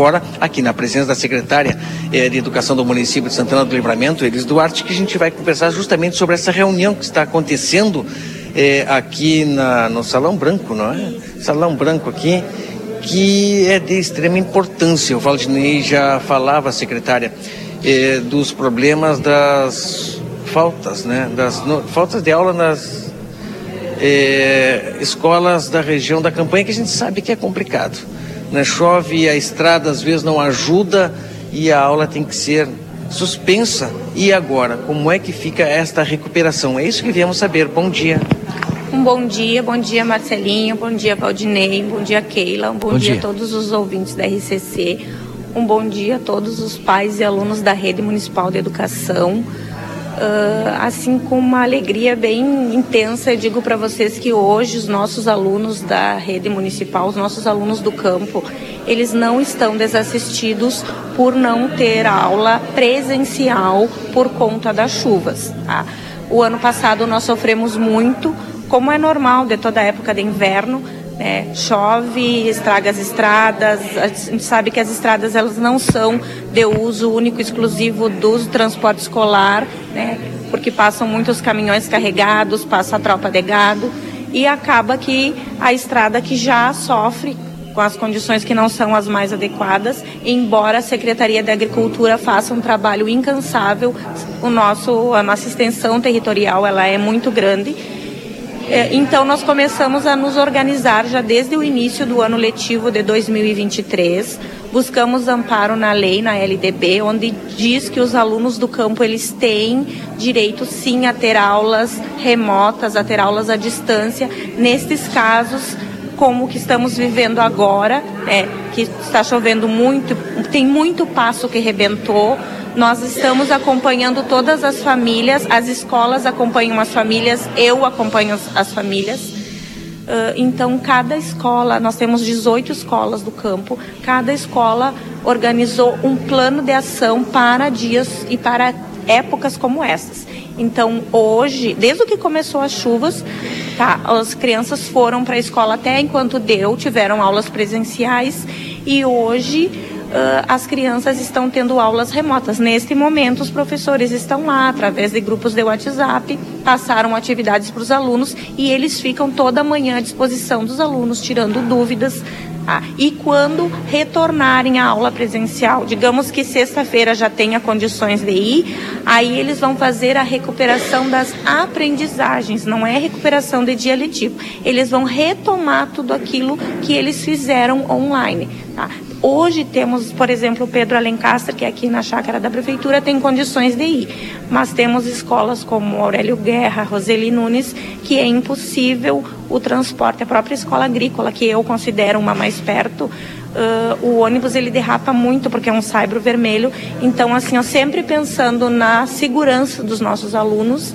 agora aqui na presença da secretária eh, de Educação do município de Santana do Livramento, Elis Duarte, que a gente vai conversar justamente sobre essa reunião que está acontecendo eh, aqui na, no Salão Branco, não é? Salão Branco aqui, que é de extrema importância. O Valdinei já falava, secretária, eh, dos problemas das faltas, né? Das no, faltas de aula nas eh, escolas da região da campanha, que a gente sabe que é complicado. Né? Chove, a estrada às vezes não ajuda e a aula tem que ser suspensa. E agora, como é que fica esta recuperação? É isso que viemos saber. Bom dia. Um bom dia, bom dia Marcelinho, bom dia Valdinei, bom dia Keila, um bom, bom dia. dia a todos os ouvintes da RCC, um bom dia a todos os pais e alunos da Rede Municipal de Educação. Uh, assim com uma alegria bem intensa, eu digo para vocês que hoje os nossos alunos da rede municipal, os nossos alunos do campo, eles não estão desassistidos por não ter aula presencial por conta das chuvas. Tá? O ano passado nós sofremos muito, como é normal de toda época de inverno, né? chove, estraga as estradas, a gente sabe que as estradas elas não são de uso único exclusivo do transporte escolar, né? porque passam muitos caminhões carregados, passa a tropa de gado e acaba que a estrada que já sofre com as condições que não são as mais adequadas, embora a Secretaria da Agricultura faça um trabalho incansável, o nosso, a nossa extensão territorial ela é muito grande então, nós começamos a nos organizar já desde o início do ano letivo de 2023. Buscamos amparo na lei, na LDB, onde diz que os alunos do campo eles têm direito sim a ter aulas remotas, a ter aulas à distância. Nestes casos, como que estamos vivendo agora, né, que está chovendo muito, tem muito passo que rebentou, nós estamos acompanhando todas as famílias, as escolas acompanham as famílias, eu acompanho as famílias. Uh, então, cada escola, nós temos 18 escolas do campo, cada escola organizou um plano de ação para dias e para épocas como essas. Então, hoje, desde que começou as chuvas, tá, as crianças foram para a escola até enquanto deu, tiveram aulas presenciais e hoje as crianças estão tendo aulas remotas. Neste momento, os professores estão lá, através de grupos de WhatsApp, passaram atividades para os alunos e eles ficam toda manhã à disposição dos alunos, tirando dúvidas. Tá? E quando retornarem à aula presencial, digamos que sexta-feira já tenha condições de ir, aí eles vão fazer a recuperação das aprendizagens, não é recuperação de dia letivo. Eles vão retomar tudo aquilo que eles fizeram online. Tá? Hoje temos, por exemplo, o Pedro Alencastre, que é aqui na chácara da prefeitura tem condições de ir, mas temos escolas como Aurélio Guerra, Roseli Nunes, que é impossível o transporte. A própria escola agrícola, que eu considero uma mais perto, uh, o ônibus ele derrapa muito porque é um saibro vermelho. Então, assim, eu sempre pensando na segurança dos nossos alunos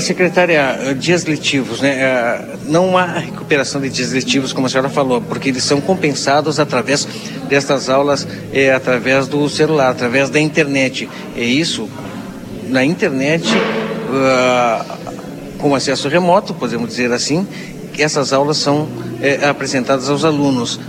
secretária, dias letivos, né? É, não há recuperação de dias letivos, como a senhora falou, porque eles são compensados através destas aulas, é, através do celular, através da internet. É isso? Na internet, uh, com acesso remoto, podemos dizer assim, essas aulas são é, apresentadas aos alunos.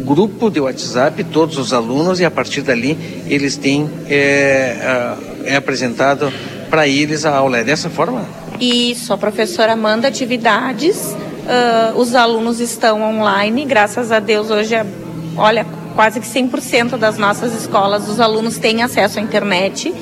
Grupo de WhatsApp, todos os alunos, e a partir dali eles têm, é, é apresentado para eles a aula. É dessa forma? Isso, a professora manda atividades, uh, os alunos estão online, graças a Deus hoje é, olha, quase que 100% das nossas escolas os alunos têm acesso à internet.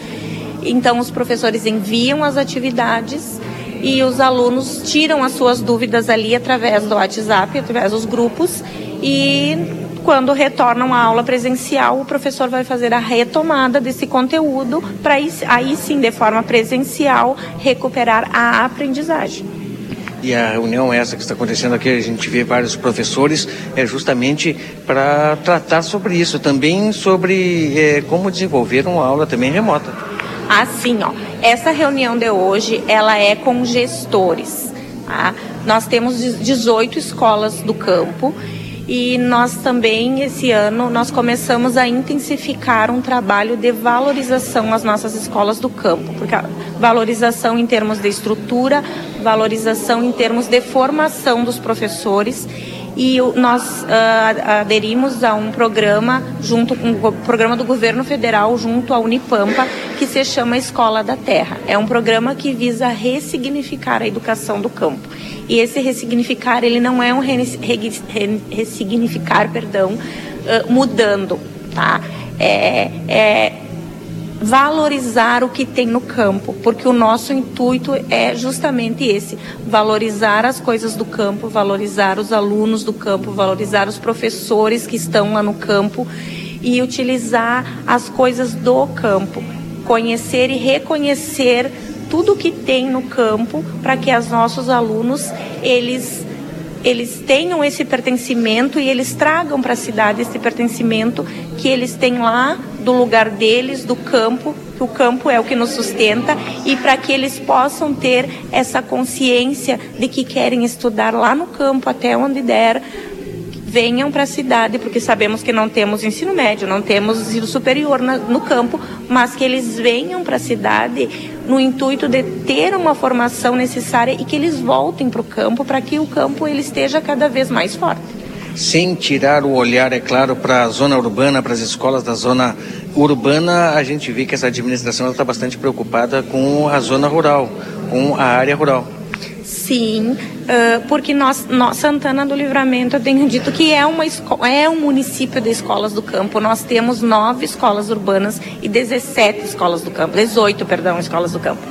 Então os professores enviam as atividades e os alunos tiram as suas dúvidas ali através do WhatsApp, através dos grupos e quando retornam à aula presencial, o professor vai fazer a retomada desse conteúdo para aí sim, de forma presencial, recuperar a aprendizagem. E a reunião essa que está acontecendo aqui, a gente vê vários professores, é justamente para tratar sobre isso, também sobre é, como desenvolver uma aula também remota. Assim, ó, essa reunião de hoje, ela é com gestores. Tá? Nós temos 18 escolas do campo e nós também esse ano nós começamos a intensificar um trabalho de valorização nas nossas escolas do campo, porque a valorização em termos de estrutura, valorização em termos de formação dos professores e nós uh, aderimos a um programa junto com o programa do governo federal junto à Unipampa que se chama Escola da Terra. É um programa que visa ressignificar a educação do campo. E esse ressignificar ele não é um ressignificar, perdão, mudando, tá? É, é valorizar o que tem no campo, porque o nosso intuito é justamente esse: valorizar as coisas do campo, valorizar os alunos do campo, valorizar os professores que estão lá no campo e utilizar as coisas do campo, conhecer e reconhecer tudo que tem no campo para que os nossos alunos eles eles tenham esse pertencimento e eles tragam para a cidade esse pertencimento que eles têm lá do lugar deles, do campo, que o campo é o que nos sustenta e para que eles possam ter essa consciência de que querem estudar lá no campo até onde der, venham para a cidade, porque sabemos que não temos ensino médio, não temos ensino superior na, no campo, mas que eles venham para a cidade no intuito de ter uma formação necessária e que eles voltem para o campo, para que o campo ele esteja cada vez mais forte sem tirar o olhar, é claro, para a zona urbana, para as escolas da zona urbana, a gente vê que essa administração está bastante preocupada com a zona rural, com a área rural. Sim, uh, porque nós, nós, Santana do Livramento, eu tenho dito que é, uma é um município de escolas do campo. Nós temos nove escolas urbanas e 17 escolas do campo, 18, perdão, escolas do campo.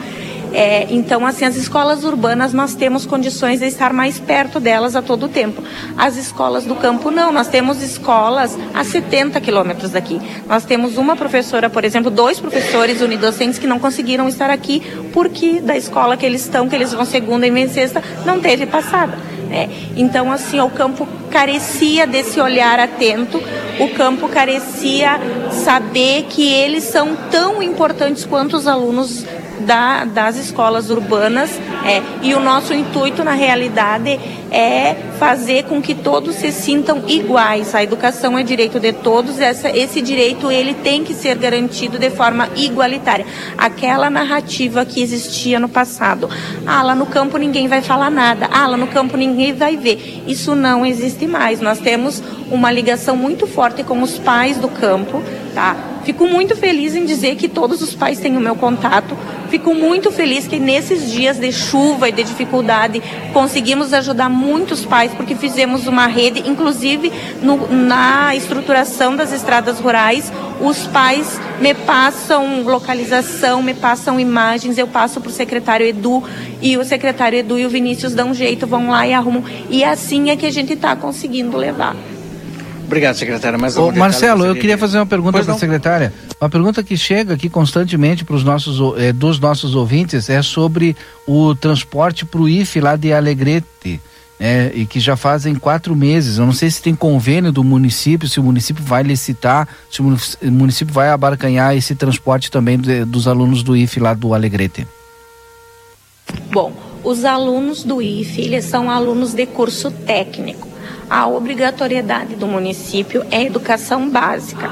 É, então, assim, as escolas urbanas nós temos condições de estar mais perto delas a todo tempo. As escolas do campo não, nós temos escolas a 70 quilômetros daqui. Nós temos uma professora, por exemplo, dois professores unidocentes que não conseguiram estar aqui porque da escola que eles estão, que eles vão segunda e sexta, não teve passada. Né? Então, assim, o campo carecia desse olhar atento, o campo carecia saber que eles são tão importantes quanto os alunos da, das escolas urbanas é, e o nosso intuito na realidade é fazer com que todos se sintam iguais. A educação é direito de todos, essa, esse direito ele tem que ser garantido de forma igualitária. Aquela narrativa que existia no passado, ah, lá no campo ninguém vai falar nada, ah, lá no campo ninguém vai ver. Isso não existe mais. Nós temos uma ligação muito forte com os pais do campo, tá? Fico muito feliz em dizer que todos os pais têm o meu contato. Fico muito feliz que nesses dias de chuva e de dificuldade conseguimos ajudar muitos pais porque fizemos uma rede, inclusive no, na estruturação das estradas rurais. Os pais me passam localização, me passam imagens, eu passo para o secretário Edu e o secretário Edu e o Vinícius dão jeito, vão lá e arrumam. E assim é que a gente está conseguindo levar. Obrigado, secretária. Mais Ô, Marcelo, eu queria fazer uma pergunta para a secretária. Uma pergunta que chega aqui constantemente para os nossos, eh, dos nossos ouvintes é sobre o transporte para o IFE lá de Alegrete. É, e que já fazem quatro meses. Eu não sei se tem convênio do município, se o município vai licitar, se o município vai abarcanhar esse transporte também de, dos alunos do IFE lá do Alegrete. Bom, os alunos do IFE, eles são alunos de curso técnico a obrigatoriedade do município é educação básica,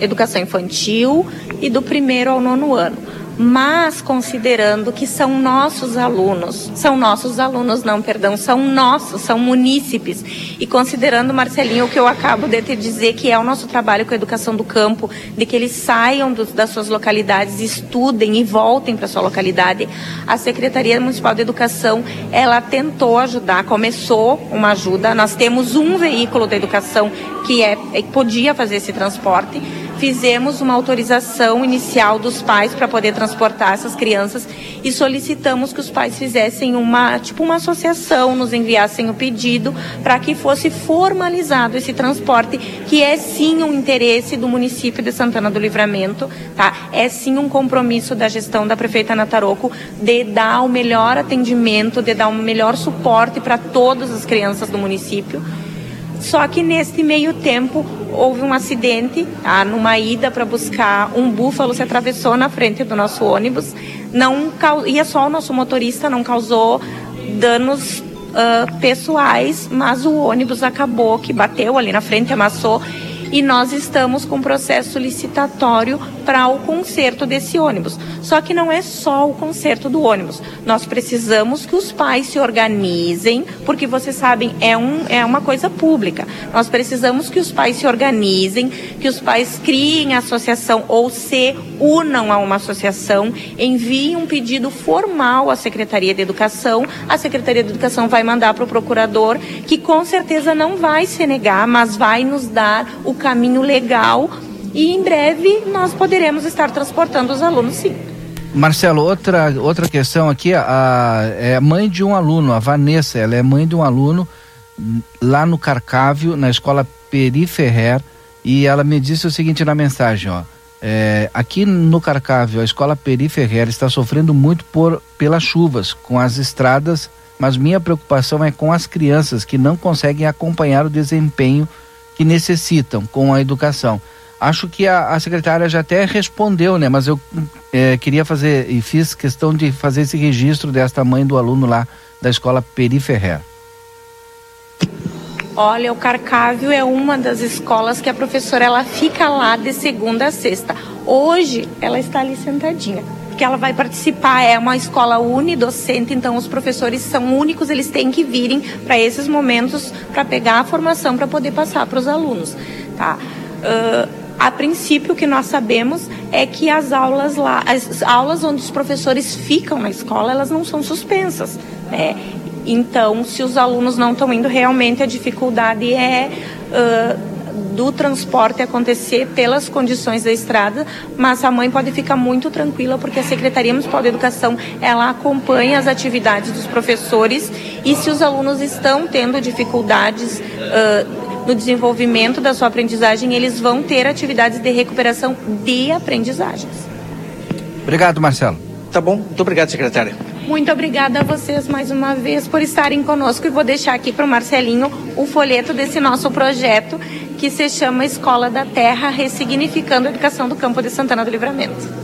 educação infantil e do primeiro ao nono ano mas considerando que são nossos alunos, são nossos alunos, não, perdão, são nossos, são munícipes, e considerando, Marcelinho, o que eu acabo de te dizer, que é o nosso trabalho com a educação do campo, de que eles saiam do, das suas localidades, estudem e voltem para sua localidade, a Secretaria Municipal de Educação, ela tentou ajudar, começou uma ajuda, nós temos um veículo da educação que é, podia fazer esse transporte, fizemos uma autorização inicial dos pais para poder transportar essas crianças e solicitamos que os pais fizessem uma, tipo uma associação, nos enviassem o pedido para que fosse formalizado esse transporte, que é sim um interesse do município de Santana do Livramento, tá? É sim um compromisso da gestão da prefeita Nataroco de dar o melhor atendimento, de dar o melhor suporte para todas as crianças do município. Só que nesse meio tempo houve um acidente, tá? numa ida para buscar um búfalo se atravessou na frente do nosso ônibus. Não ia só o nosso motorista, não causou danos uh, pessoais, mas o ônibus acabou que bateu ali na frente, amassou. E nós estamos com processo licitatório para o conserto desse ônibus. Só que não é só o conserto do ônibus. Nós precisamos que os pais se organizem, porque vocês sabem, é, um, é uma coisa pública. Nós precisamos que os pais se organizem, que os pais criem associação ou se unam a uma associação, enviem um pedido formal à Secretaria de Educação. A Secretaria de Educação vai mandar para o procurador, que com certeza não vai se negar, mas vai nos dar o caminho legal e em breve nós poderemos estar transportando os alunos sim. Marcelo, outra, outra questão aqui, a, é mãe de um aluno, a Vanessa, ela é mãe de um aluno lá no Carcávio, na escola Peri Ferrer, e ela me disse o seguinte na mensagem, ó, é, aqui no Carcávio, a escola Peri Ferrer está sofrendo muito por, pelas chuvas, com as estradas, mas minha preocupação é com as crianças que não conseguem acompanhar o desempenho que necessitam com a educação. Acho que a, a secretária já até respondeu, né? Mas eu é, queria fazer e fiz questão de fazer esse registro desta mãe do aluno lá da escola Peri Ferrer. Olha, o Carcávio é uma das escolas que a professora ela fica lá de segunda a sexta. Hoje ela está ali sentadinha que ela vai participar. É uma escola unidocente, então os professores são únicos, eles têm que virem para esses momentos para pegar a formação para poder passar para os alunos, tá? Uh, a princípio, o que nós sabemos é que as aulas lá, as aulas onde os professores ficam na escola, elas não são suspensas, né? Então, se os alunos não estão indo, realmente a dificuldade é uh, do transporte acontecer pelas condições da estrada, mas a mãe pode ficar muito tranquila porque a Secretaria Municipal de Educação ela acompanha as atividades dos professores e se os alunos estão tendo dificuldades uh, no desenvolvimento da sua aprendizagem, eles vão ter atividades de recuperação de aprendizagens. Obrigado, Marcelo. Tá bom, muito obrigado, secretária. Muito obrigada a vocês mais uma vez por estarem conosco e vou deixar aqui para o Marcelinho o folheto desse nosso projeto que se chama Escola da Terra Ressignificando a Educação do Campo de Santana do Livramento.